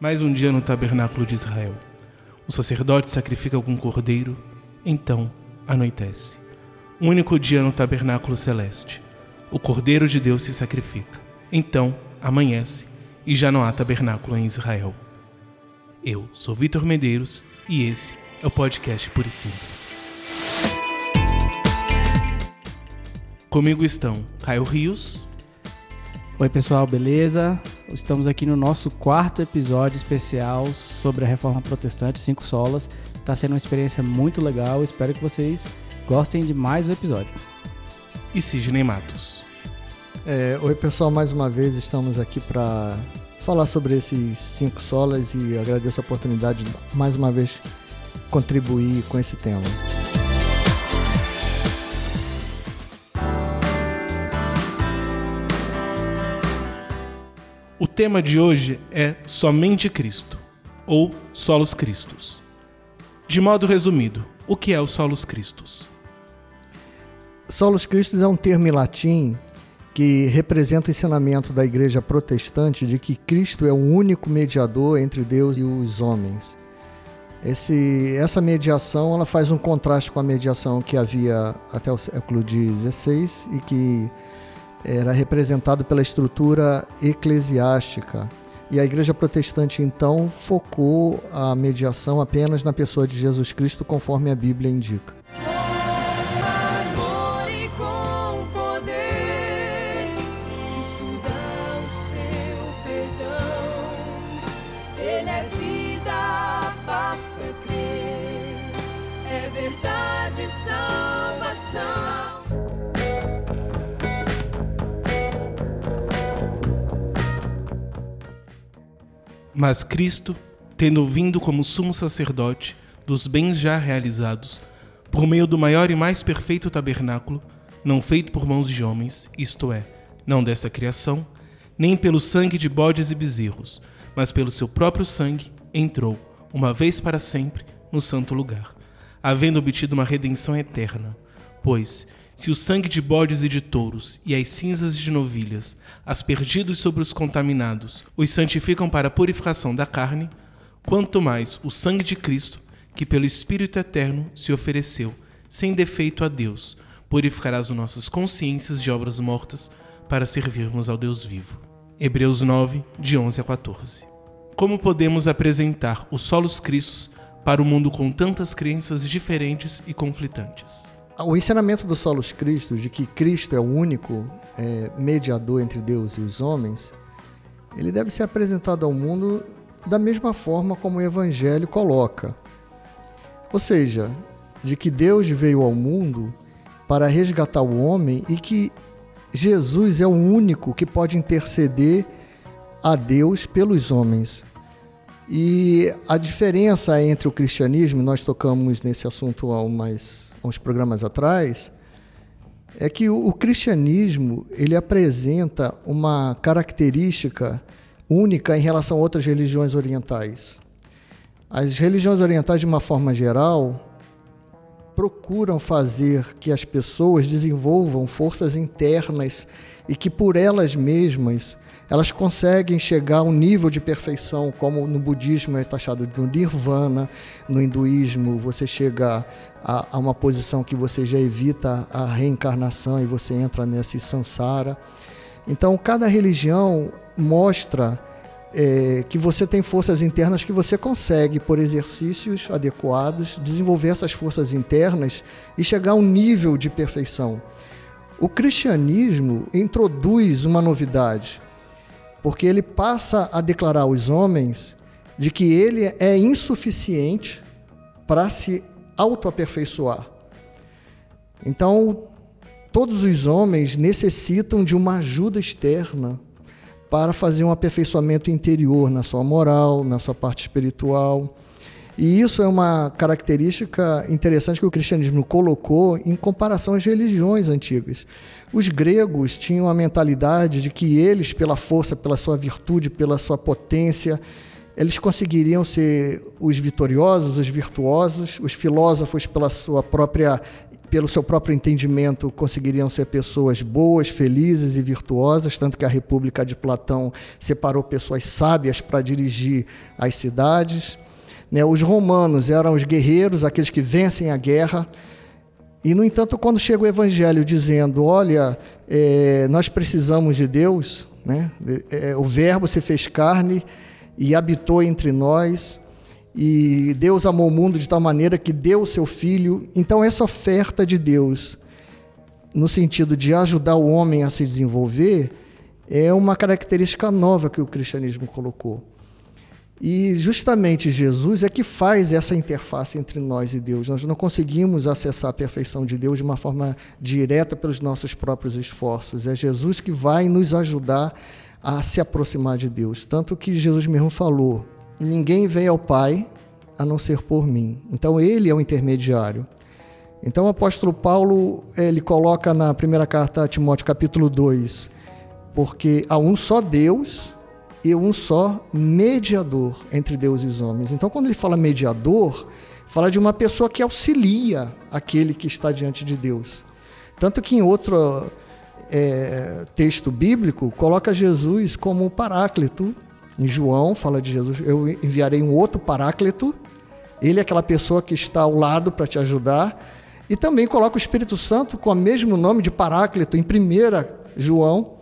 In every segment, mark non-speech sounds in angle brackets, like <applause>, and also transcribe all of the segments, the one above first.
Mais um dia no tabernáculo de Israel. O sacerdote sacrifica algum cordeiro, então anoitece. Um único dia no tabernáculo celeste. O cordeiro de Deus se sacrifica. Então amanhece e já não há tabernáculo em Israel. Eu sou Vitor Medeiros e esse é o podcast Puro Simples. Comigo estão Caio Rios. Oi, pessoal, beleza? Estamos aqui no nosso quarto episódio especial sobre a Reforma Protestante, cinco solas. Está sendo uma experiência muito legal. Espero que vocês gostem de mais um episódio. E Sidney Matos. É, oi, pessoal, mais uma vez estamos aqui para falar sobre esses cinco solas e agradeço a oportunidade de mais uma vez contribuir com esse tema. O tema de hoje é Somente Cristo, ou Solos Cristos. De modo resumido, o que é o Solos Cristos? Solos Cristos é um termo em latim que representa o ensinamento da igreja protestante de que Cristo é o único mediador entre Deus e os homens. Esse, essa mediação ela faz um contraste com a mediação que havia até o século XVI e que era representado pela estrutura eclesiástica. E a igreja protestante então focou a mediação apenas na pessoa de Jesus Cristo, conforme a Bíblia indica. Mas Cristo, tendo vindo como sumo sacerdote dos bens já realizados, por meio do maior e mais perfeito tabernáculo, não feito por mãos de homens, isto é, não desta criação, nem pelo sangue de bodes e bezerros, mas pelo seu próprio sangue, entrou, uma vez para sempre, no santo lugar, havendo obtido uma redenção eterna. Pois, se o sangue de bodes e de touros e as cinzas de novilhas, aspergidos sobre os contaminados, os santificam para a purificação da carne, quanto mais o sangue de Cristo, que pelo Espírito Eterno se ofereceu, sem defeito a Deus, purificará as nossas consciências de obras mortas para servirmos ao Deus vivo. Hebreus 9, de 11 a 14. Como podemos apresentar os solos Cristos para o mundo com tantas crenças diferentes e conflitantes? O ensinamento do Solos Cristo, de que Cristo é o único é, mediador entre Deus e os homens, ele deve ser apresentado ao mundo da mesma forma como o Evangelho coloca. Ou seja, de que Deus veio ao mundo para resgatar o homem e que Jesus é o único que pode interceder a Deus pelos homens. E a diferença entre o cristianismo, nós tocamos nesse assunto há umas uns programas atrás, é que o, o cristianismo ele apresenta uma característica única em relação a outras religiões orientais. As religiões orientais, de uma forma geral, procuram fazer que as pessoas desenvolvam forças internas e que por elas mesmas elas conseguem chegar a um nível de perfeição, como no budismo é taxado do nirvana, no hinduísmo você chega a, a, uma posição que você já evita a reencarnação e você entra nesse sansara. Então, cada religião mostra é, que você tem forças internas que você consegue, por exercícios adequados, desenvolver essas forças internas e chegar a um nível de perfeição. O cristianismo introduz uma novidade porque ele passa a declarar aos homens de que ele é insuficiente para se autoaperfeiçoar. Então, todos os homens necessitam de uma ajuda externa para fazer um aperfeiçoamento interior na sua moral, na sua parte espiritual. E isso é uma característica interessante que o cristianismo colocou em comparação às religiões antigas. Os gregos tinham a mentalidade de que eles, pela força, pela sua virtude, pela sua potência, eles conseguiriam ser os vitoriosos, os virtuosos, os filósofos pela sua própria pelo seu próprio entendimento, conseguiriam ser pessoas boas, felizes e virtuosas, tanto que a República de Platão separou pessoas sábias para dirigir as cidades. Né? Os romanos eram os guerreiros, aqueles que vencem a guerra. E, no entanto, quando chega o Evangelho dizendo: Olha, é, nós precisamos de Deus, né? É, o Verbo se fez carne e habitou entre nós. E Deus amou o mundo de tal maneira que deu o seu filho. Então, essa oferta de Deus, no sentido de ajudar o homem a se desenvolver, é uma característica nova que o cristianismo colocou. E justamente Jesus é que faz essa interface entre nós e Deus. Nós não conseguimos acessar a perfeição de Deus de uma forma direta pelos nossos próprios esforços. É Jesus que vai nos ajudar a se aproximar de Deus. Tanto que Jesus mesmo falou: ninguém vem ao Pai a não ser por mim. Então ele é o intermediário. Então o apóstolo Paulo, ele coloca na primeira carta a Timóteo capítulo 2, porque há um só Deus e um só mediador entre Deus e os homens. Então quando ele fala mediador, fala de uma pessoa que auxilia aquele que está diante de Deus. Tanto que em outro é, texto bíblico coloca Jesus como paráclito em João, fala de Jesus, eu enviarei um outro paráclito. Ele é aquela pessoa que está ao lado para te ajudar. E também coloca o Espírito Santo com o mesmo nome de paráclito em 1 João,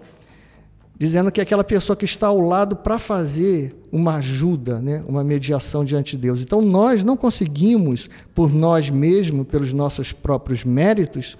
dizendo que é aquela pessoa que está ao lado para fazer uma ajuda, né? uma mediação diante de Deus. Então nós não conseguimos, por nós mesmos, pelos nossos próprios méritos,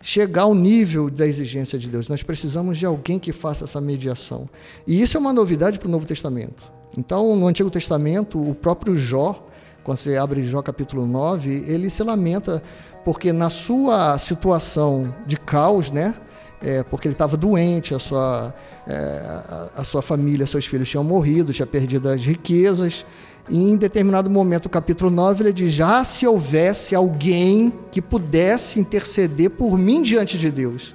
chegar ao nível da exigência de Deus. Nós precisamos de alguém que faça essa mediação. E isso é uma novidade para o Novo Testamento. Então, no Antigo Testamento, o próprio Jó, quando você abre Jó capítulo 9, ele se lamenta porque na sua situação de caos, né? É, porque ele estava doente, a sua, é, a, sua família, seus filhos tinham morrido, tinha perdido as riquezas, e em determinado momento, o capítulo 9, ele diz: Já se houvesse alguém que pudesse interceder por mim diante de Deus.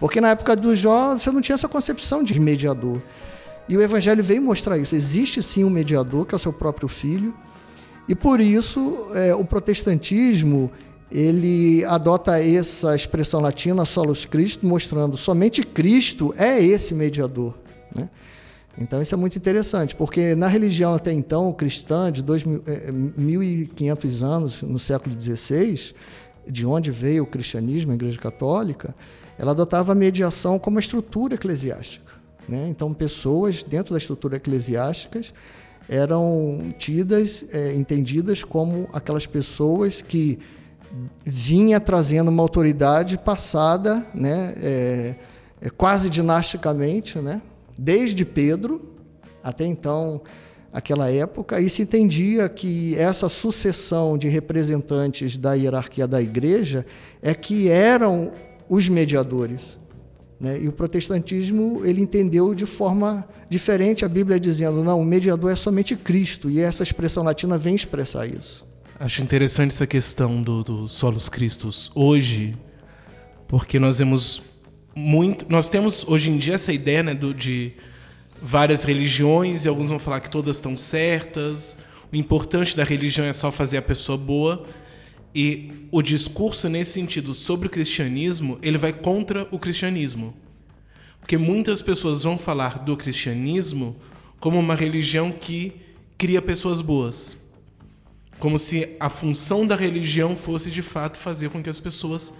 Porque na época do Jó, você não tinha essa concepção de mediador. E o Evangelho veio mostrar isso. Existe sim um mediador, que é o seu próprio filho. E por isso, é, o protestantismo ele adota essa expressão latina, solus Christo, mostrando somente Cristo é esse mediador. Né? Então isso é muito interessante, porque na religião até então cristã, de 1500 é, anos, no século XVI, de onde veio o cristianismo, a Igreja Católica, ela adotava a mediação como uma estrutura eclesiástica. Né? Então pessoas dentro da estrutura eclesiástica eram tidas, é, entendidas como aquelas pessoas que vinha trazendo uma autoridade passada, né, é, é, quase dinasticamente, né, desde Pedro até então aquela época e se entendia que essa sucessão de representantes da hierarquia da igreja é que eram os mediadores. Né? E o protestantismo ele entendeu de forma diferente a Bíblia dizendo não, o mediador é somente Cristo e essa expressão latina vem expressar isso. Acho interessante essa questão do, do solos Cristos hoje, porque nós vemos muito. Nós temos hoje em dia essa ideia né, do, de várias religiões, e alguns vão falar que todas estão certas. O importante da religião é só fazer a pessoa boa. E o discurso nesse sentido sobre o cristianismo, ele vai contra o cristianismo. Porque muitas pessoas vão falar do cristianismo como uma religião que cria pessoas boas. Como se a função da religião fosse de fato fazer com que as pessoas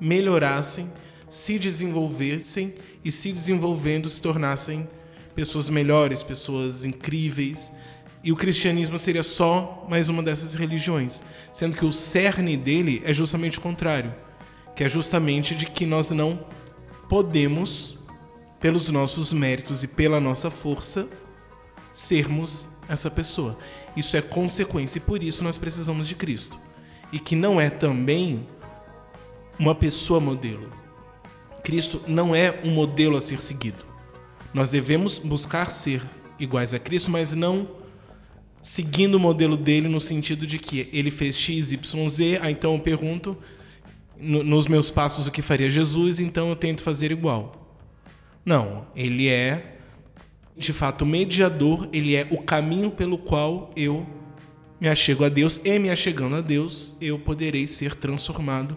melhorassem se desenvolvessem e se desenvolvendo se tornassem pessoas melhores, pessoas incríveis. E o cristianismo seria só mais uma dessas religiões, sendo que o cerne dele é justamente o contrário, que é justamente de que nós não podemos, pelos nossos méritos e pela nossa força, sermos essa pessoa. Isso é consequência e por isso nós precisamos de Cristo. E que não é também uma pessoa modelo. Cristo não é um modelo a ser seguido. Nós devemos buscar ser iguais a Cristo, mas não seguindo o modelo dele no sentido de que ele fez X, Y, Z, então eu pergunto no, nos meus passos o que faria Jesus, então eu tento fazer igual. Não, ele é de fato mediador, ele é o caminho pelo qual eu me achego a Deus e me achegando a Deus, eu poderei ser transformado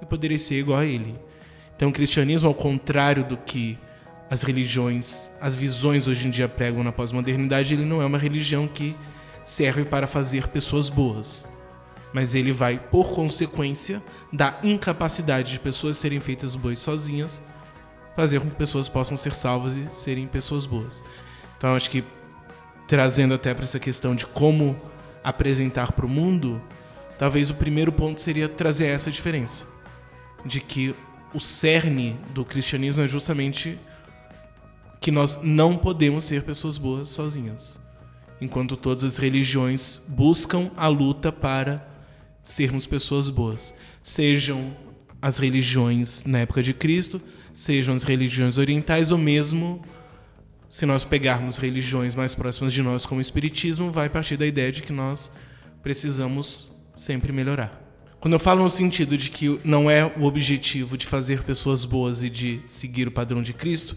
e poderei ser igual a ele. Então, o cristianismo, ao contrário do que as religiões, as visões hoje em dia pregam na pós-modernidade, ele não é uma religião que serve para fazer pessoas boas. Mas ele vai, por consequência da incapacidade de pessoas serem feitas boas sozinhas, fazer com que pessoas possam ser salvas e serem pessoas boas. Então, acho que trazendo até para essa questão de como apresentar para o mundo, talvez o primeiro ponto seria trazer essa diferença. De que o cerne do cristianismo é justamente que nós não podemos ser pessoas boas sozinhas. Enquanto todas as religiões buscam a luta para sermos pessoas boas. Sejam as religiões na época de Cristo, sejam as religiões orientais, ou mesmo se nós pegarmos religiões mais próximas de nós, como o Espiritismo, vai partir da ideia de que nós precisamos sempre melhorar. Quando eu falo no sentido de que não é o objetivo de fazer pessoas boas e de seguir o padrão de Cristo,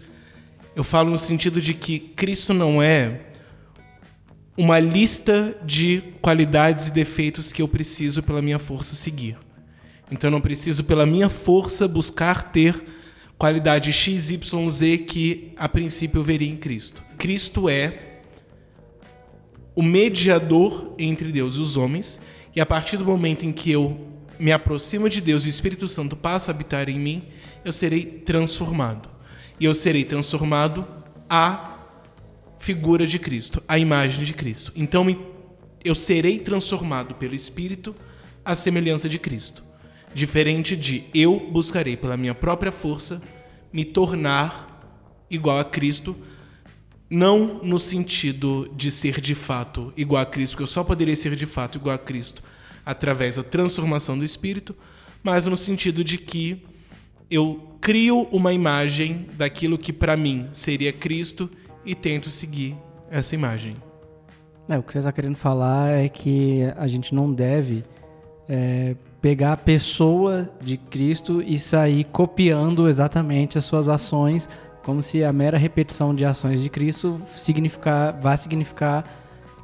eu falo no sentido de que Cristo não é uma lista de qualidades e defeitos que eu preciso pela minha força seguir. Então eu não preciso pela minha força buscar ter qualidade XYZ que a princípio eu veria em Cristo. Cristo é o mediador entre Deus e os homens, e a partir do momento em que eu me aproximo de Deus e o Espírito Santo passa a habitar em mim, eu serei transformado. E eu serei transformado à figura de Cristo, à imagem de Cristo. Então eu serei transformado pelo Espírito à semelhança de Cristo. Diferente de eu buscarei pela minha própria força me tornar igual a Cristo, não no sentido de ser de fato igual a Cristo, que eu só poderia ser de fato igual a Cristo através da transformação do espírito, mas no sentido de que eu crio uma imagem daquilo que para mim seria Cristo e tento seguir essa imagem. É, o que você está querendo falar é que a gente não deve é, pegar a pessoa de Cristo e sair copiando exatamente as suas ações, como se a mera repetição de ações de Cristo significar, vai significar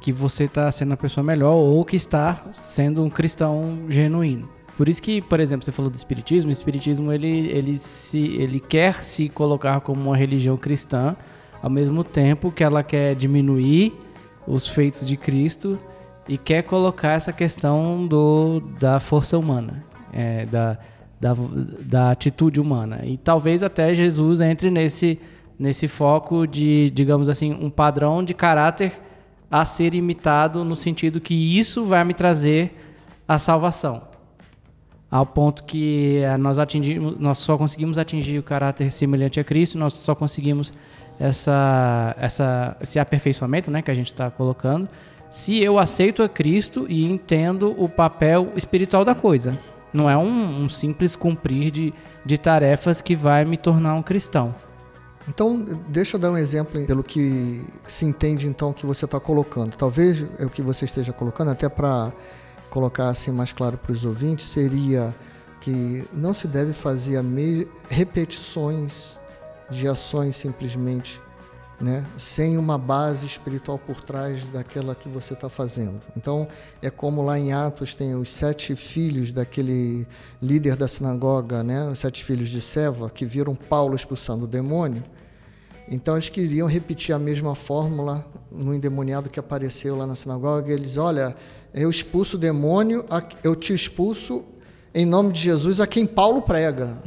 que você está sendo uma pessoa melhor ou que está sendo um cristão genuíno. Por isso que, por exemplo, você falou do espiritismo, o espiritismo ele, ele, se, ele quer se colocar como uma religião cristã, ao mesmo tempo que ela quer diminuir os feitos de Cristo e quer colocar essa questão do, da força humana, é, da, da, da atitude humana. E talvez até Jesus entre nesse, nesse foco de, digamos assim, um padrão de caráter a ser imitado no sentido que isso vai me trazer a salvação. Ao ponto que eh, nós, atingimos, nós só conseguimos atingir o caráter semelhante a Cristo, nós só conseguimos essa, essa, esse aperfeiçoamento né, que a gente está colocando se eu aceito a Cristo e entendo o papel espiritual da coisa. Não é um, um simples cumprir de, de tarefas que vai me tornar um cristão. Então, deixa eu dar um exemplo pelo que se entende então que você está colocando. Talvez é o que você esteja colocando, até para colocar assim mais claro para os ouvintes, seria que não se deve fazer repetições de ações simplesmente né, sem uma base espiritual por trás daquela que você está fazendo. Então, é como lá em Atos tem os sete filhos daquele líder da sinagoga, né, os sete filhos de Seva, que viram Paulo expulsando o demônio. Então, eles queriam repetir a mesma fórmula no endemoniado que apareceu lá na sinagoga. Eles, olha, eu expulso o demônio, eu te expulso em nome de Jesus a quem Paulo prega.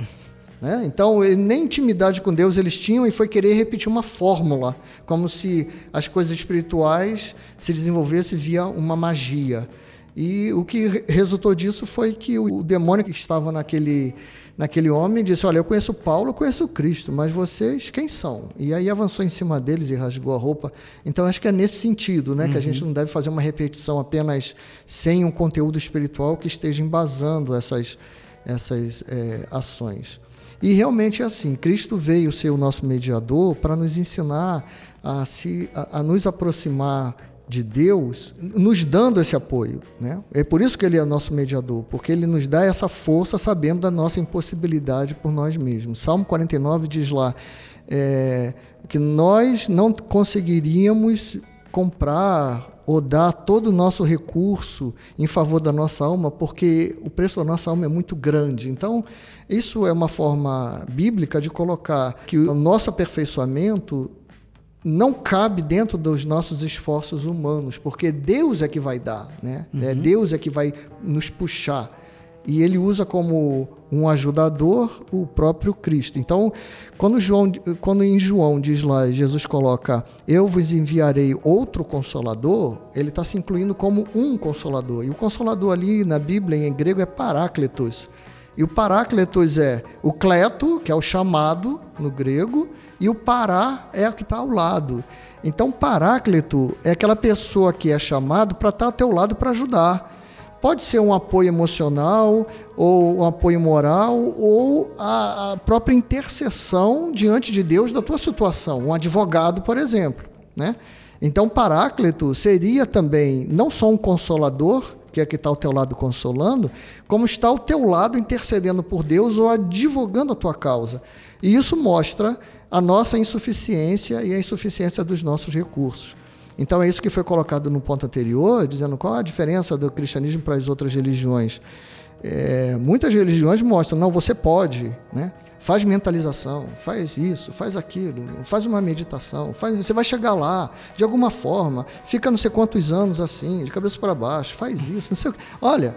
Né? Então, nem intimidade com Deus eles tinham e foi querer repetir uma fórmula, como se as coisas espirituais se desenvolvessem via uma magia. E o que resultou disso foi que o demônio que estava naquele, naquele homem disse: Olha, eu conheço Paulo, eu conheço Cristo, mas vocês quem são? E aí avançou em cima deles e rasgou a roupa. Então acho que é nesse sentido né, uhum. que a gente uhum. não deve fazer uma repetição apenas sem um conteúdo espiritual que esteja embasando essas, essas é, ações. E realmente é assim: Cristo veio ser o nosso mediador para nos ensinar a, se, a, a nos aproximar de Deus, nos dando esse apoio. Né? É por isso que ele é nosso mediador, porque ele nos dá essa força sabendo da nossa impossibilidade por nós mesmos. Salmo 49 diz lá é, que nós não conseguiríamos comprar ou dar todo o nosso recurso em favor da nossa alma, porque o preço da nossa alma é muito grande. Então, isso é uma forma bíblica de colocar que o nosso aperfeiçoamento não cabe dentro dos nossos esforços humanos, porque Deus é que vai dar, né? É uhum. Deus é que vai nos puxar. E ele usa como um ajudador o próprio Cristo. Então, quando, João, quando em João diz lá, Jesus coloca, eu vos enviarei outro consolador, ele está se incluindo como um consolador. E o consolador ali na Bíblia, em grego, é parácletos. E o parácletos é o cleto, que é o chamado no grego, e o pará é o que está ao lado. Então, paráclito é aquela pessoa que é chamado para estar tá ao teu lado para ajudar. Pode ser um apoio emocional, ou um apoio moral, ou a, a própria intercessão diante de Deus da tua situação. Um advogado, por exemplo. Né? Então, Paráclito seria também não só um consolador, que é que está ao teu lado consolando, como está ao teu lado intercedendo por Deus ou advogando a tua causa. E isso mostra a nossa insuficiência e a insuficiência dos nossos recursos. Então é isso que foi colocado no ponto anterior, dizendo qual a diferença do cristianismo para as outras religiões. É, muitas religiões mostram, não, você pode, né? faz mentalização, faz isso, faz aquilo, faz uma meditação, faz, você vai chegar lá, de alguma forma, fica não sei quantos anos assim, de cabeça para baixo, faz isso, não sei o que. Olha,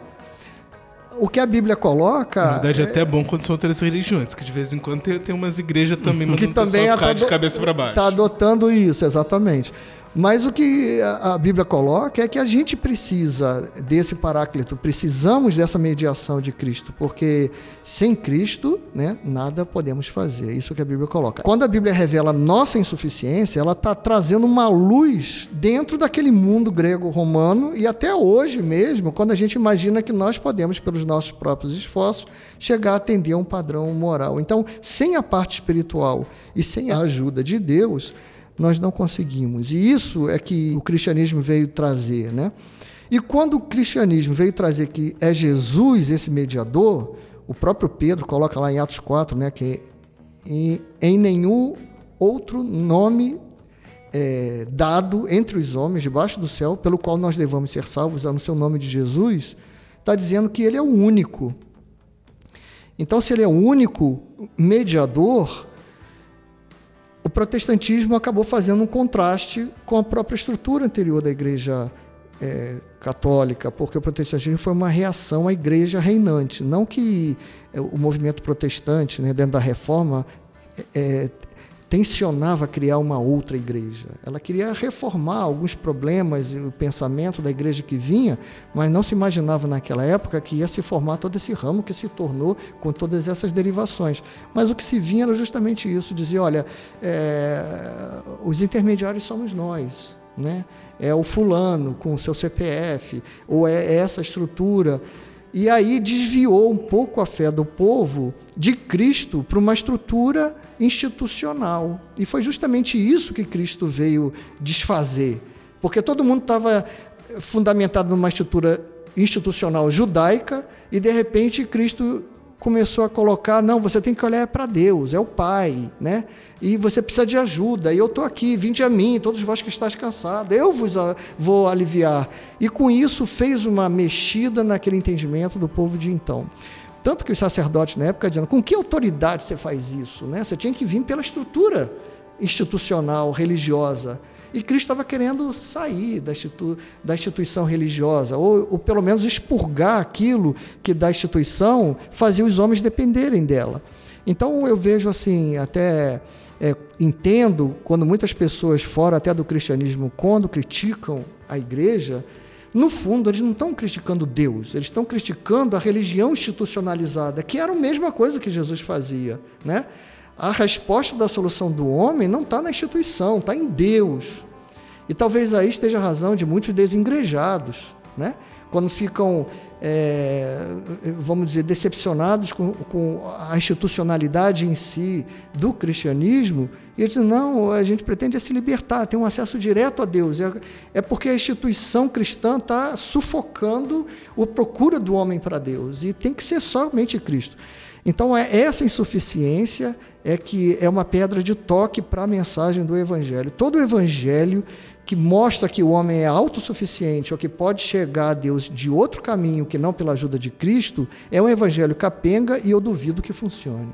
o que a Bíblia coloca. Na verdade, é até bom quando são outras religiões, que de vez em quando tem, tem umas igrejas também que também ficar tá de cabeça para baixo. Está adotando isso, exatamente. Mas o que a Bíblia coloca é que a gente precisa desse paráclito, precisamos dessa mediação de Cristo, porque sem Cristo, né, nada podemos fazer. É isso que a Bíblia coloca. Quando a Bíblia revela nossa insuficiência, ela está trazendo uma luz dentro daquele mundo grego-romano e até hoje mesmo, quando a gente imagina que nós podemos, pelos nossos próprios esforços, chegar a atender a um padrão moral. Então, sem a parte espiritual e sem a ajuda de Deus, nós não conseguimos. E isso é que o cristianismo veio trazer, né? E quando o cristianismo veio trazer que é Jesus esse mediador, o próprio Pedro coloca lá em Atos 4, né, que em, nenhum outro nome é, dado entre os homens debaixo do céu, pelo qual nós devamos ser salvos, no seu nome de Jesus, está dizendo que ele é o único. Então, se ele é o único mediador, o protestantismo acabou fazendo um contraste com a própria estrutura anterior da Igreja é, Católica, porque o protestantismo foi uma reação à Igreja reinante. Não que é, o movimento protestante, né, dentro da Reforma, é, tensionava criar uma outra igreja. Ela queria reformar alguns problemas e o pensamento da igreja que vinha, mas não se imaginava naquela época que ia se formar todo esse ramo que se tornou com todas essas derivações. Mas o que se vinha era justamente isso: dizia, olha, é, os intermediários somos nós, né? É o fulano com o seu CPF, ou é essa estrutura. E aí desviou um pouco a fé do povo de Cristo para uma estrutura institucional. E foi justamente isso que Cristo veio desfazer. Porque todo mundo estava fundamentado numa estrutura institucional judaica e de repente Cristo começou a colocar, não, você tem que olhar para Deus, é o Pai, né? E você precisa de ajuda, e eu estou aqui, vinde a mim, todos vós que estáis cansados, eu vos vou aliviar. E com isso fez uma mexida naquele entendimento do povo de então. Tanto que os sacerdotes na época diziam, com que autoridade você faz isso? Né? Você tinha que vir pela estrutura institucional, religiosa. E Cristo estava querendo sair da, institu da instituição religiosa, ou, ou, pelo menos expurgar aquilo que da instituição fazia os homens dependerem dela. Então eu vejo assim, até é, entendo quando muitas pessoas fora até do cristianismo, quando criticam a igreja, no fundo, eles não estão criticando Deus, eles estão criticando a religião institucionalizada, que era a mesma coisa que Jesus fazia. Né? A resposta da solução do homem não está na instituição, está em Deus. E talvez aí esteja a razão de muitos desengrejados, né? quando ficam, é, vamos dizer, decepcionados com, com, a institucionalidade em si do cristianismo, e eles dizem, não, a gente pretende é se libertar, ter um acesso direto a Deus. É, é porque a instituição cristã está sufocando a procura do homem para Deus, e tem que ser somente Cristo. Então, é essa insuficiência é que é uma pedra de toque para a mensagem do Evangelho. Todo o Evangelho que mostra que o homem é autossuficiente ou que pode chegar a Deus de outro caminho que não pela ajuda de Cristo é um Evangelho capenga e eu duvido que funcione.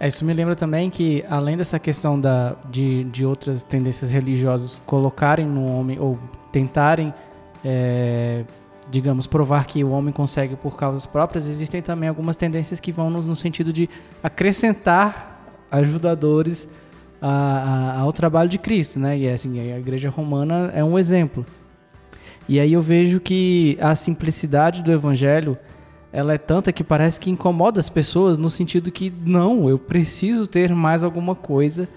É, isso me lembra também que, além dessa questão da, de, de outras tendências religiosas colocarem no homem ou tentarem, é, digamos, provar que o homem consegue por causas próprias, existem também algumas tendências que vão no, no sentido de acrescentar ajudadores a, a, ao trabalho de Cristo, né? E assim, a igreja romana é um exemplo. E aí eu vejo que a simplicidade do evangelho ela é tanta que parece que incomoda as pessoas no sentido que não, eu preciso ter mais alguma coisa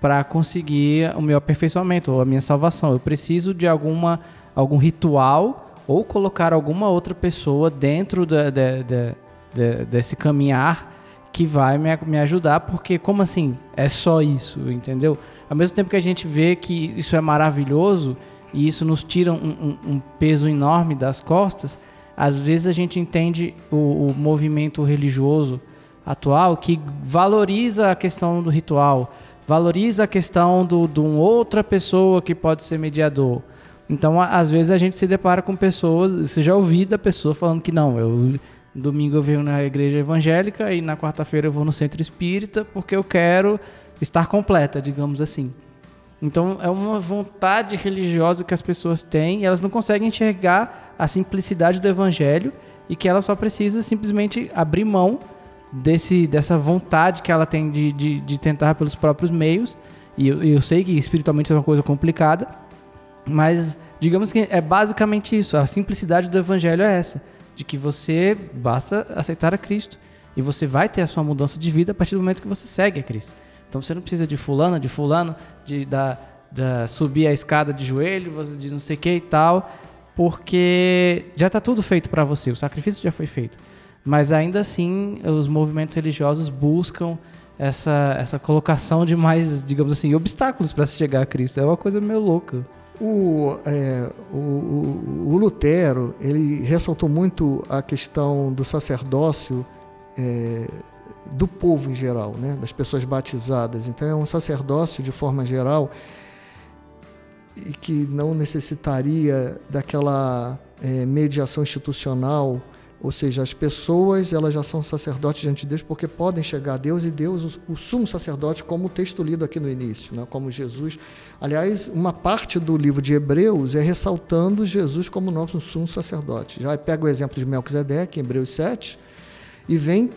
para conseguir o meu aperfeiçoamento ou a minha salvação. Eu preciso de alguma algum ritual ou colocar alguma outra pessoa dentro da, da, da, desse caminhar que vai me, me ajudar, porque como assim? É só isso, entendeu? Ao mesmo tempo que a gente vê que isso é maravilhoso e isso nos tira um, um, um peso enorme das costas, às vezes a gente entende o, o movimento religioso atual que valoriza a questão do ritual, valoriza a questão do, de uma outra pessoa que pode ser mediador. Então, às vezes a gente se depara com pessoas, você já ouviu da pessoa falando que não, eu Domingo eu venho na igreja evangélica e na quarta-feira eu vou no centro espírita porque eu quero estar completa, digamos assim. Então é uma vontade religiosa que as pessoas têm e elas não conseguem enxergar a simplicidade do evangelho e que ela só precisa simplesmente abrir mão desse, dessa vontade que ela tem de, de, de tentar pelos próprios meios. E eu, eu sei que espiritualmente é uma coisa complicada, mas digamos que é basicamente isso. A simplicidade do evangelho é essa de que você basta aceitar a Cristo e você vai ter a sua mudança de vida a partir do momento que você segue a Cristo. Então você não precisa de fulano, de fulano, de da, da subir a escada de joelho, de não sei o que e tal, porque já está tudo feito para você, o sacrifício já foi feito. Mas ainda assim, os movimentos religiosos buscam essa, essa colocação de mais, digamos assim, obstáculos para se chegar a Cristo. É uma coisa meio louca. O, é, o, o, Lutero ele ressaltou muito a questão do sacerdócio é, do povo em geral, né, das pessoas batizadas. Então é um sacerdócio de forma geral e que não necessitaria daquela é, mediação institucional ou seja, as pessoas elas já são sacerdotes diante de Deus porque podem chegar a Deus e Deus, o, o sumo sacerdote, como o texto lido aqui no início, né? como Jesus. Aliás, uma parte do livro de Hebreus é ressaltando Jesus como nosso sumo sacerdote. Já pega o exemplo de Melquisedeque, em Hebreus 7, e vem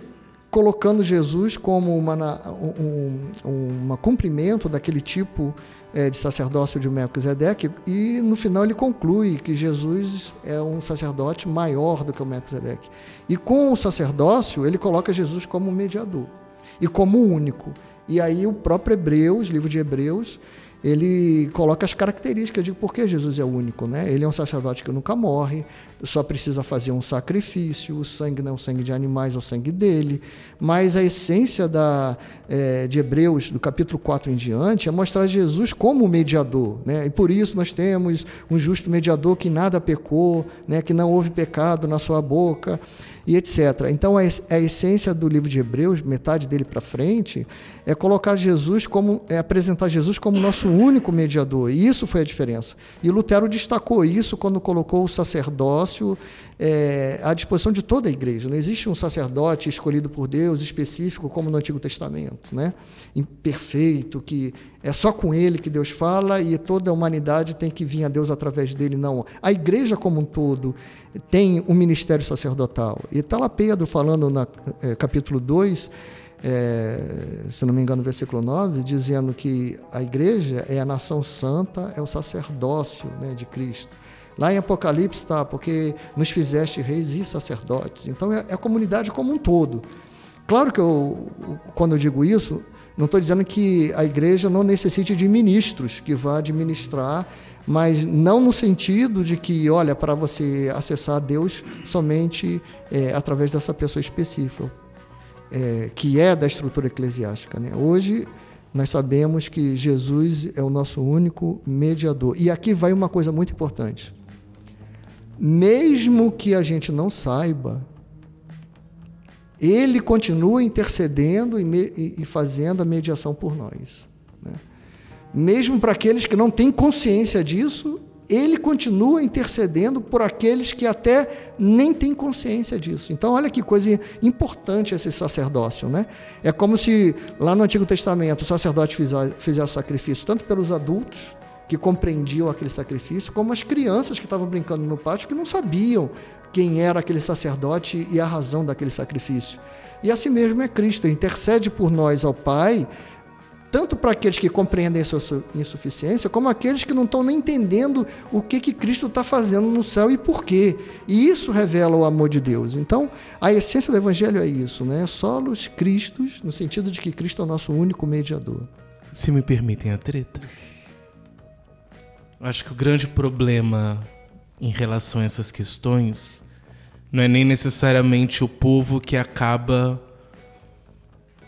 colocando Jesus como uma, um, um uma cumprimento daquele tipo é, de sacerdócio de Melquisedeque, e no final ele conclui que Jesus é um sacerdote maior do que o Melquisedeque. E com o sacerdócio, ele coloca Jesus como mediador e como único. E aí o próprio Hebreus, livro de Hebreus, ele coloca as características de por que Jesus é único. Né? Ele é um sacerdote que nunca morre, só precisa fazer um sacrifício, o sangue não é o sangue de animais, é o sangue dele. Mas a essência da, é, de Hebreus, do capítulo 4 em diante, é mostrar Jesus como mediador. Né? E por isso nós temos um justo mediador que nada pecou, né? que não houve pecado na sua boca e etc. Então, a, essência do livro de Hebreus, metade dele para frente, é colocar Jesus como, é apresentar Jesus como nosso único mediador. E isso foi a diferença. E Lutero destacou isso quando colocou o sacerdócio é, à disposição de toda a igreja. Não existe um sacerdote escolhido por Deus específico como no Antigo Testamento, né? Imperfeito, que é só com ele que Deus fala e toda a humanidade tem que vir a Deus através dele. Não. A igreja como um todo tem um ministério sacerdotal. E está lá Pedro falando no é, capítulo 2, é, se não me engano, no versículo 9, dizendo que a igreja é a nação santa, é o sacerdócio né, de Cristo. Lá em Apocalipse está, porque nos fizeste reis e sacerdotes. Então é, é a comunidade como um todo. Claro que eu, quando eu digo isso, não estou dizendo que a igreja não necessite de ministros que vá administrar, mas não no sentido de que, olha, para você acessar Deus somente é, através dessa pessoa específica, é, que é da estrutura eclesiástica. Né? Hoje nós sabemos que Jesus é o nosso único mediador. E aqui vai uma coisa muito importante mesmo que a gente não saiba, Ele continua intercedendo e, e fazendo a mediação por nós. Né? Mesmo para aqueles que não têm consciência disso, ele continua intercedendo por aqueles que até nem têm consciência disso. Então, olha que coisa importante esse sacerdócio, né? É como se lá no Antigo Testamento o sacerdote fizesse o sacrifício tanto pelos adultos que compreendiam aquele sacrifício, como as crianças que estavam brincando no pátio que não sabiam quem era aquele sacerdote e a razão daquele sacrifício. E assim mesmo é Cristo, ele intercede por nós ao Pai tanto para aqueles que compreendem a sua insuficiência, como aqueles que não estão nem entendendo o que, que Cristo está fazendo no céu e por quê. E isso revela o amor de Deus. Então, a essência do Evangelho é isso, né? Solos Cristos, no sentido de que Cristo é o nosso único mediador. Se me permitem a treta, acho que o grande problema em relação a essas questões não é nem necessariamente o povo que acaba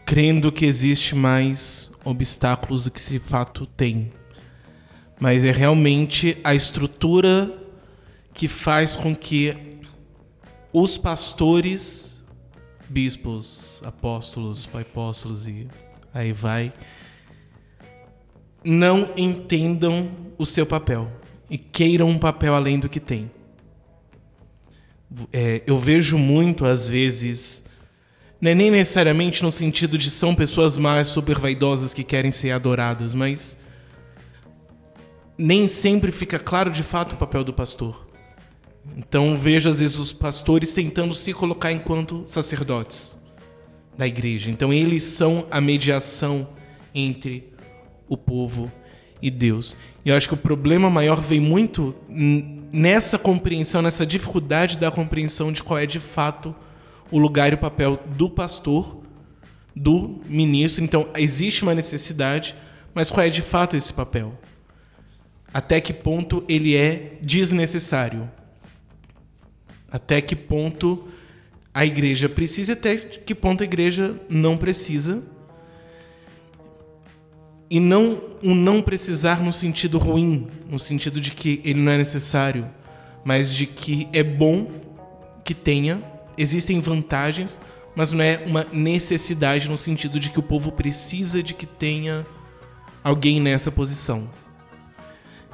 crendo que existe mais obstáculos do que se fato tem. Mas é realmente a estrutura que faz com que os pastores, bispos, apóstolos, apóstolos e aí vai, não entendam o seu papel e queiram um papel além do que tem. É, eu vejo muito, às vezes, não é nem necessariamente no sentido de são pessoas mais super vaidosas que querem ser adoradas, mas nem sempre fica claro de fato o papel do pastor. Então vejo às vezes os pastores tentando se colocar enquanto sacerdotes da igreja. Então eles são a mediação entre o povo e Deus. E eu acho que o problema maior vem muito nessa compreensão, nessa dificuldade da compreensão de qual é de fato o lugar e o papel do pastor, do ministro. Então, existe uma necessidade, mas qual é de fato esse papel? Até que ponto ele é desnecessário? Até que ponto a igreja precisa, até que ponto a igreja não precisa? E não um não precisar no sentido ruim, no sentido de que ele não é necessário, mas de que é bom que tenha existem vantagens, mas não é uma necessidade no sentido de que o povo precisa de que tenha alguém nessa posição.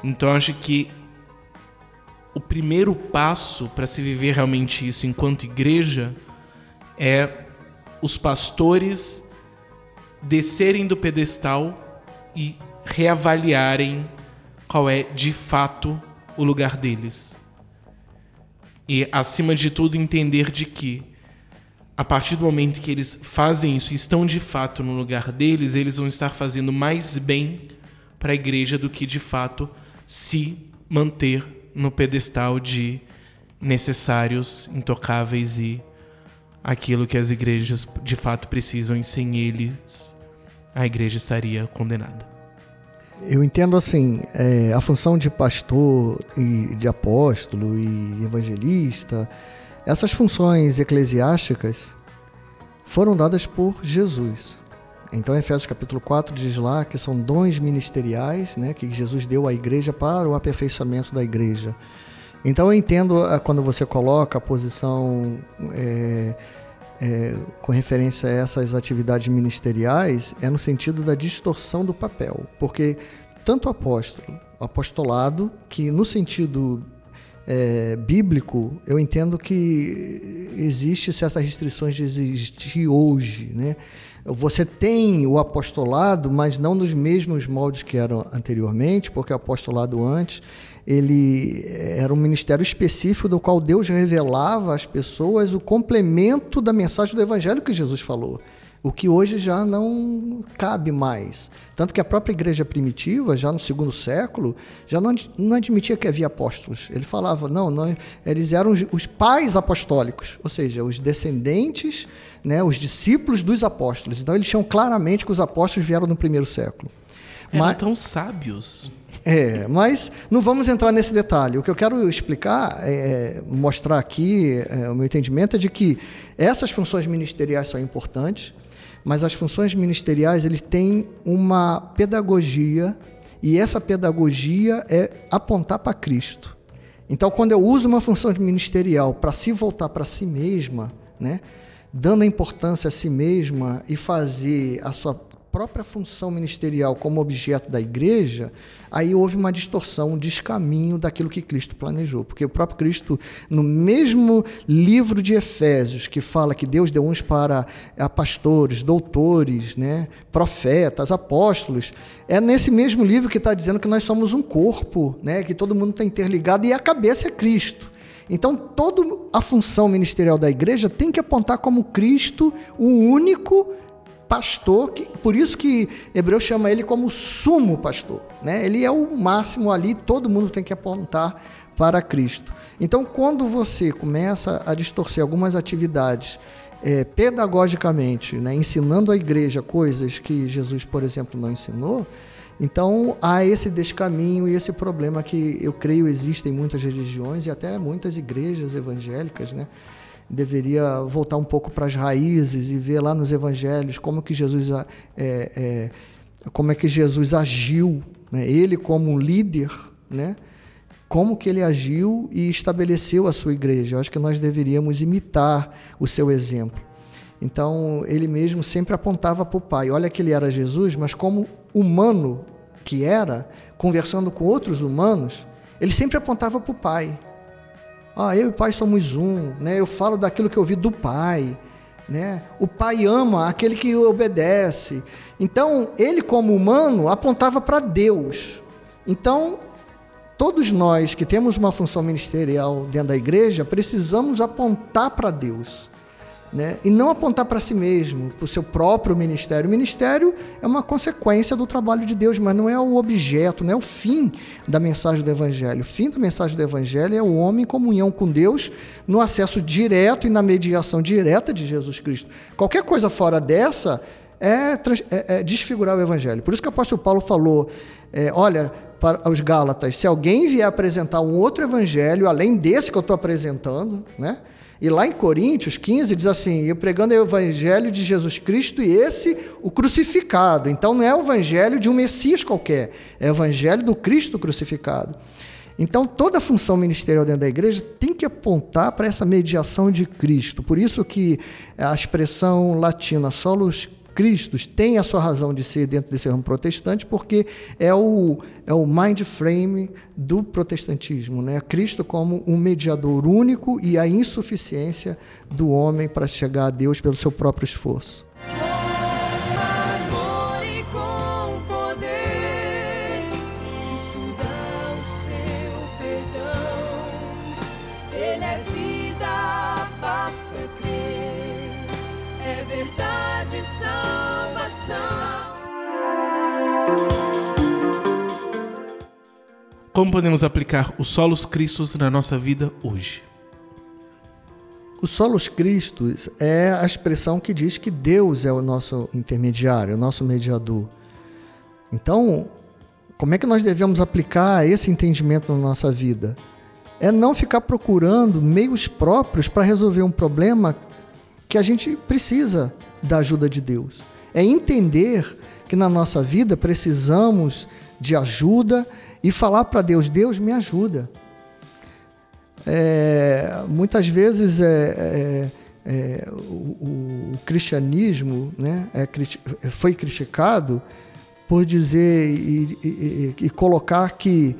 Então acho que o primeiro passo para se viver realmente isso enquanto igreja é os pastores descerem do pedestal e reavaliarem qual é de fato o lugar deles. E, acima de tudo, entender de que, a partir do momento que eles fazem isso e estão de fato no lugar deles, eles vão estar fazendo mais bem para a igreja do que, de fato, se manter no pedestal de necessários, intocáveis e aquilo que as igrejas de fato precisam, e sem eles a igreja estaria condenada. Eu entendo assim, é, a função de pastor e de apóstolo e evangelista, essas funções eclesiásticas foram dadas por Jesus. Então, Efésios capítulo 4 diz lá que são dons ministeriais né, que Jesus deu à igreja para o aperfeiçoamento da igreja. Então, eu entendo ah, quando você coloca a posição é, é, com referência a essas atividades ministeriais é no sentido da distorção do papel, porque tanto o apóstolo, o apostolado, que no sentido é, bíblico, eu entendo que existe certas restrições de existir hoje, né? Você tem o apostolado, mas não nos mesmos moldes que eram anteriormente, porque o apostolado antes ele era um ministério específico do qual Deus revelava às pessoas o complemento da mensagem do evangelho que Jesus falou, o que hoje já não cabe mais. Tanto que a própria igreja primitiva, já no segundo século, já não, não admitia que havia apóstolos. Ele falava, não, não eles eram os pais apostólicos, ou seja, os descendentes, né, os discípulos dos apóstolos. Então eles tinham claramente que os apóstolos vieram no primeiro século. Eram Mas, tão sábios. É, mas não vamos entrar nesse detalhe. O que eu quero explicar, é, mostrar aqui, é, o meu entendimento é de que essas funções ministeriais são importantes, mas as funções ministeriais eles têm uma pedagogia e essa pedagogia é apontar para Cristo. Então, quando eu uso uma função ministerial para se voltar para si mesma, né, dando a importância a si mesma e fazer a sua própria função ministerial como objeto da igreja, aí houve uma distorção, um descaminho daquilo que Cristo planejou. Porque o próprio Cristo, no mesmo livro de Efésios, que fala que Deus deu uns para pastores, doutores, né, profetas, apóstolos, é nesse mesmo livro que está dizendo que nós somos um corpo, né, que todo mundo está interligado e a cabeça é Cristo. Então, toda a função ministerial da igreja tem que apontar como Cristo, o único pastor, que, por isso que Hebreu chama ele como sumo pastor. Né? Ele é o máximo ali, todo mundo tem que apontar para Cristo. Então, quando você começa a distorcer algumas atividades é, pedagogicamente, né, ensinando a igreja coisas que Jesus, por exemplo, não ensinou, então há esse descaminho e esse problema que eu creio existe em muitas religiões e até muitas igrejas evangélicas, né? Deveria voltar um pouco para as raízes e ver lá nos evangelhos como que Jesus é, é, como é que Jesus agiu, né? ele como um líder, né? como que ele agiu e estabeleceu a sua igreja. Eu acho que nós deveríamos imitar o seu exemplo. Então, ele mesmo sempre apontava para o Pai. Olha que ele era Jesus, mas como humano que era, conversando com outros humanos, ele sempre apontava para o Pai. Ah, eu e o Pai somos um, né? Eu falo daquilo que eu vi do Pai, né? O Pai ama aquele que obedece. Então, ele como humano apontava para Deus. Então, todos nós que temos uma função ministerial dentro da igreja precisamos apontar para Deus né? e não apontar para si mesmo, para o seu próprio ministério. O ministério é uma consequência do trabalho de Deus, mas não é o objeto, não é o fim da mensagem do Evangelho. O fim da mensagem do Evangelho é o homem em comunhão com Deus, no acesso direto e na mediação direta de Jesus Cristo. Qualquer coisa fora dessa é, é, é desfigurar o Evangelho. Por isso que o apóstolo Paulo falou: é, olha, para os Gálatas, se alguém vier apresentar um outro evangelho, além desse que eu estou apresentando, né? E lá em Coríntios 15 diz assim: eu pregando o evangelho de Jesus Cristo e esse o crucificado. Então não é o evangelho de um Messias qualquer, é o evangelho do Cristo crucificado. Então toda a função ministerial dentro da igreja tem que apontar para essa mediação de Cristo. Por isso que a expressão latina solos Cristos tem a sua razão de ser dentro desse ramo protestante, porque é o, é o mind frame do protestantismo. Né? Cristo como um mediador único e a insuficiência do homem para chegar a Deus pelo seu próprio esforço. Como podemos aplicar os solos cristos na nossa vida hoje? O solos cristos é a expressão que diz que Deus é o nosso intermediário, o nosso mediador. Então, como é que nós devemos aplicar esse entendimento na nossa vida? É não ficar procurando meios próprios para resolver um problema que a gente precisa da ajuda de Deus. É entender que na nossa vida precisamos de ajuda e falar para Deus: Deus me ajuda. É, muitas vezes é, é, é o, o, cristianismo né, é, foi criticado por dizer e, e, e colocar que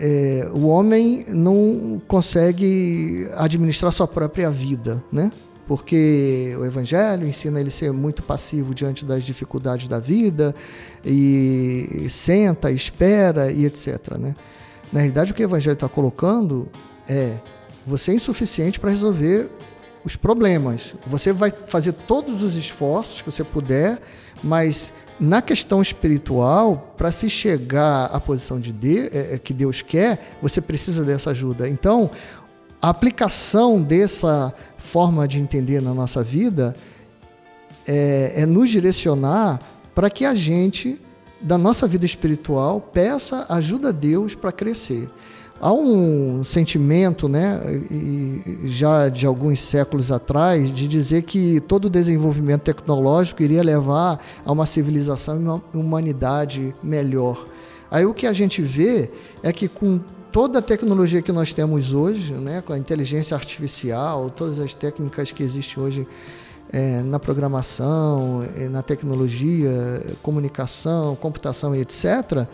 é, o homem não consegue administrar sua própria vida, né? Porque o Evangelho ensina ele a ser muito passivo diante das dificuldades da vida e senta, espera e etc. Né? Na realidade, o que o Evangelho está colocando é você é insuficiente para resolver os problemas. Você vai fazer todos os esforços que você puder, mas na questão espiritual, para se chegar à posição de Deus, é, é, que Deus quer, você precisa dessa ajuda. Então, a aplicação dessa forma de entender na nossa vida é, é nos direcionar para que a gente, da nossa vida espiritual, peça ajuda a Deus para crescer. Há um sentimento, né, já de alguns séculos atrás, de dizer que todo o desenvolvimento tecnológico iria levar a uma civilização e uma humanidade melhor. Aí o que a gente vê é que com toda a tecnologia que nós temos hoje, né, com a inteligência artificial, todas as técnicas que existem hoje é, na programação, é, na tecnologia, comunicação, computação e etc.,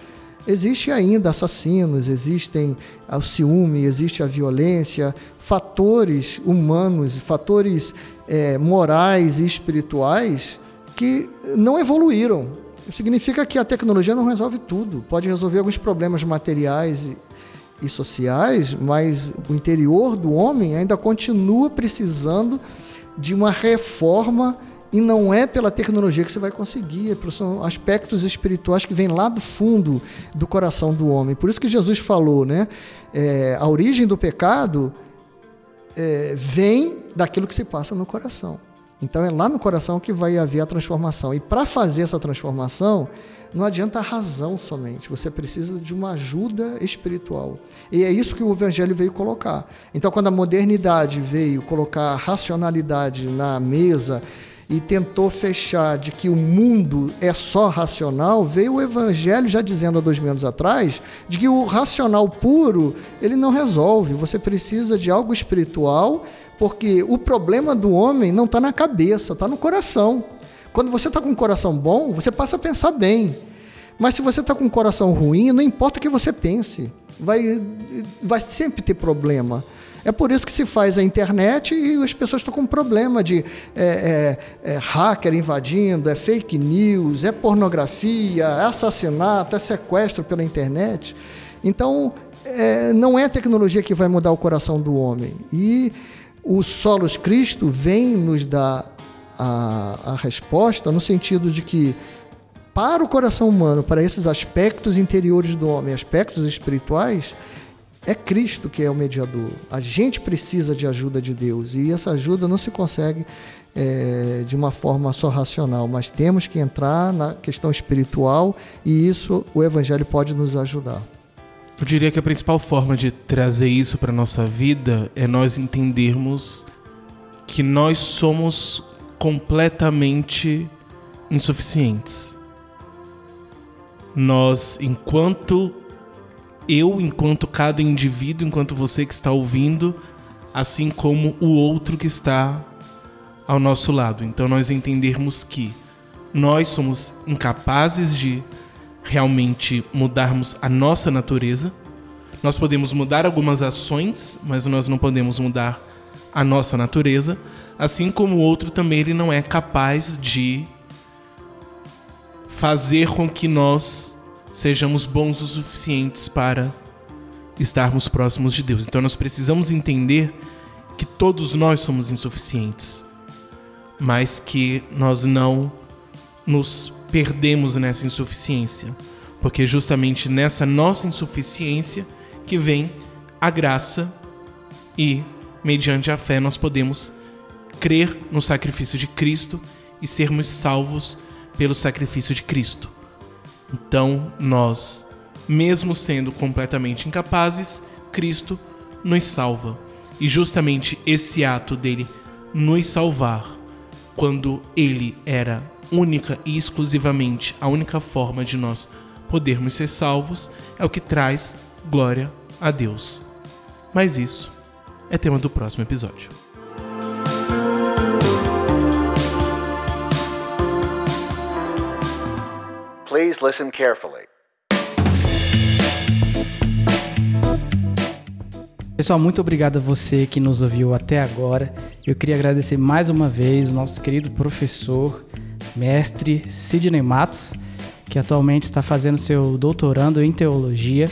existe ainda assassinos, existem o ciúme, existe a violência, fatores humanos, fatores é, morais e espirituais que não evoluíram. Significa que a tecnologia não resolve tudo, pode resolver alguns problemas materiais e, sociais, mas o interior do homem ainda continua precisando de uma reforma e não é pela tecnologia que você vai conseguir, é são aspectos espirituais que vêm lá do fundo do coração do homem. Por isso que Jesus falou, né? É, a origem do pecado é, vem daquilo que se passa no coração. Então é lá no coração que vai haver a transformação. E para fazer essa transformação, não adianta a razão somente, você precisa de uma ajuda espiritual. E é isso que o Evangelho veio colocar. Então, quando a modernidade veio colocar a racionalidade na mesa e tentou fechar de que o mundo é só racional, veio o Evangelho já dizendo há dois mil anos atrás de que o racional puro ele não resolve. Você precisa de algo espiritual, porque o problema do homem não está na cabeça, está no coração. Quando você está com um coração bom, você passa a pensar bem. Mas se você está com um coração ruim, não importa o que você pense, vai, vai sempre ter problema. É por isso que se faz a internet e as pessoas estão com problema de é, é, é hacker invadindo, é fake news, é pornografia, é assassinato, é sequestro pela internet. Então, é, não é a tecnologia que vai mudar o coração do homem. E o Solos Cristo vem nos dar a, a resposta no sentido de que para o coração humano, para esses aspectos interiores do homem, aspectos espirituais, é Cristo que é o mediador. A gente precisa de ajuda de Deus e essa ajuda não se consegue é, de uma forma só racional, mas temos que entrar na questão espiritual e isso o Evangelho pode nos ajudar. Eu diria que a principal forma de trazer isso para a nossa vida é nós entendermos que nós somos completamente insuficientes. Nós, enquanto eu, enquanto cada indivíduo, enquanto você que está ouvindo, assim como o outro que está ao nosso lado. Então, nós entendermos que nós somos incapazes de realmente mudarmos a nossa natureza. Nós podemos mudar algumas ações, mas nós não podemos mudar a nossa natureza. Assim como o outro também ele não é capaz de fazer com que nós sejamos bons o suficientes para estarmos próximos de Deus. Então nós precisamos entender que todos nós somos insuficientes, mas que nós não nos perdemos nessa insuficiência, porque justamente nessa nossa insuficiência que vem a graça e mediante a fé nós podemos crer no sacrifício de Cristo e sermos salvos pelo sacrifício de Cristo. Então, nós, mesmo sendo completamente incapazes, Cristo nos salva. E justamente esse ato dele nos salvar, quando ele era única e exclusivamente a única forma de nós podermos ser salvos, é o que traz glória a Deus. Mas isso é tema do próximo episódio. Please listen carefully. Pessoal, muito obrigado a você que nos ouviu até agora. Eu queria agradecer mais uma vez o nosso querido professor, mestre Sidney Matos, que atualmente está fazendo seu doutorando em teologia.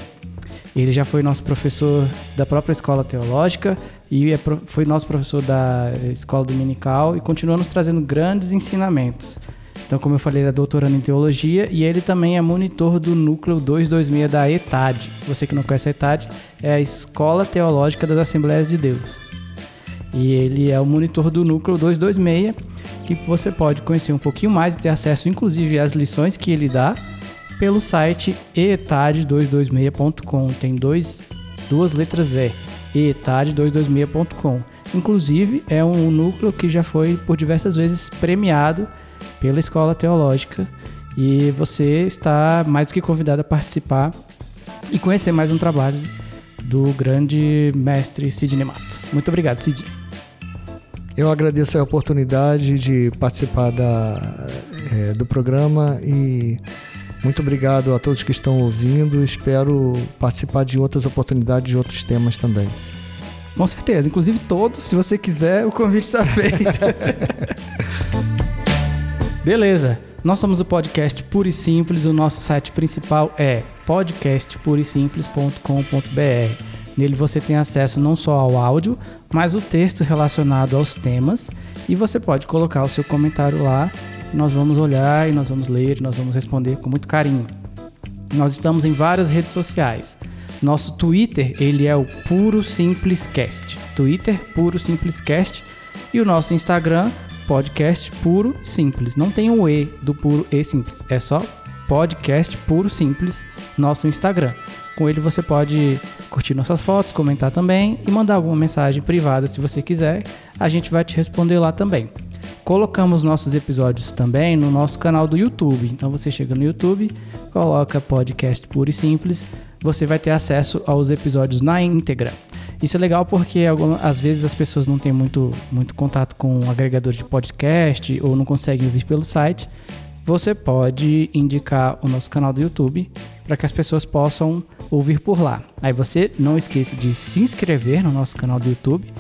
Ele já foi nosso professor da própria escola teológica e é foi nosso professor da escola dominical e continua nos trazendo grandes ensinamentos. Então, como eu falei, ele é doutorando em teologia e ele também é monitor do núcleo 226 da ETAD. Você que não conhece a ETAD, é a Escola Teológica das Assembleias de Deus. E ele é o monitor do núcleo 226, que você pode conhecer um pouquinho mais e ter acesso, inclusive, às lições que ele dá pelo site etad226.com. Tem dois, duas letras E, etad226.com. Inclusive, é um núcleo que já foi por diversas vezes premiado pela escola teológica e você está mais do que convidado a participar e conhecer mais um trabalho do grande mestre Sidney Matos. Muito obrigado, Sidney. Eu agradeço a oportunidade de participar da, é, do programa e muito obrigado a todos que estão ouvindo. Espero participar de outras oportunidades de outros temas também. Com certeza, inclusive todos, se você quiser, o convite está feito. <laughs> Beleza. Nós somos o podcast Puro e Simples. O nosso site principal é podcastpurisimples.com.br. Nele você tem acesso não só ao áudio, mas o texto relacionado aos temas e você pode colocar o seu comentário lá. Nós vamos olhar e nós vamos ler, nós vamos responder com muito carinho. Nós estamos em várias redes sociais. Nosso Twitter, ele é o Puro Simples Cast. Twitter Puro Simples Cast e o nosso Instagram podcast puro simples. Não tem o E do puro e simples. É só podcast puro simples, nosso Instagram. Com ele você pode curtir nossas fotos, comentar também e mandar alguma mensagem privada se você quiser. A gente vai te responder lá também. Colocamos nossos episódios também no nosso canal do YouTube. Então você chega no YouTube, coloca podcast puro e simples, você vai ter acesso aos episódios na íntegra. Isso é legal porque algumas, às vezes as pessoas não têm muito, muito contato com agregadores de podcast ou não conseguem ouvir pelo site. Você pode indicar o nosso canal do YouTube para que as pessoas possam ouvir por lá. Aí você não esqueça de se inscrever no nosso canal do YouTube,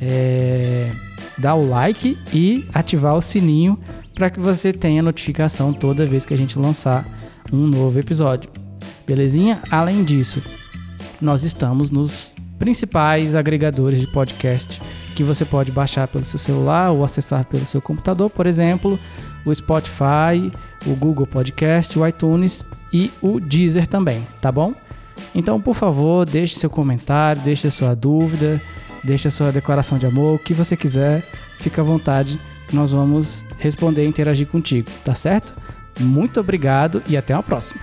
é, dar o like e ativar o sininho para que você tenha notificação toda vez que a gente lançar um novo episódio. Belezinha? Além disso, nós estamos nos principais agregadores de podcast que você pode baixar pelo seu celular ou acessar pelo seu computador, por exemplo, o Spotify, o Google Podcast, o iTunes e o Deezer também, tá bom? Então, por favor, deixe seu comentário, deixe sua dúvida, deixe sua declaração de amor, o que você quiser, fica à vontade, nós vamos responder e interagir contigo, tá certo? Muito obrigado e até a próxima.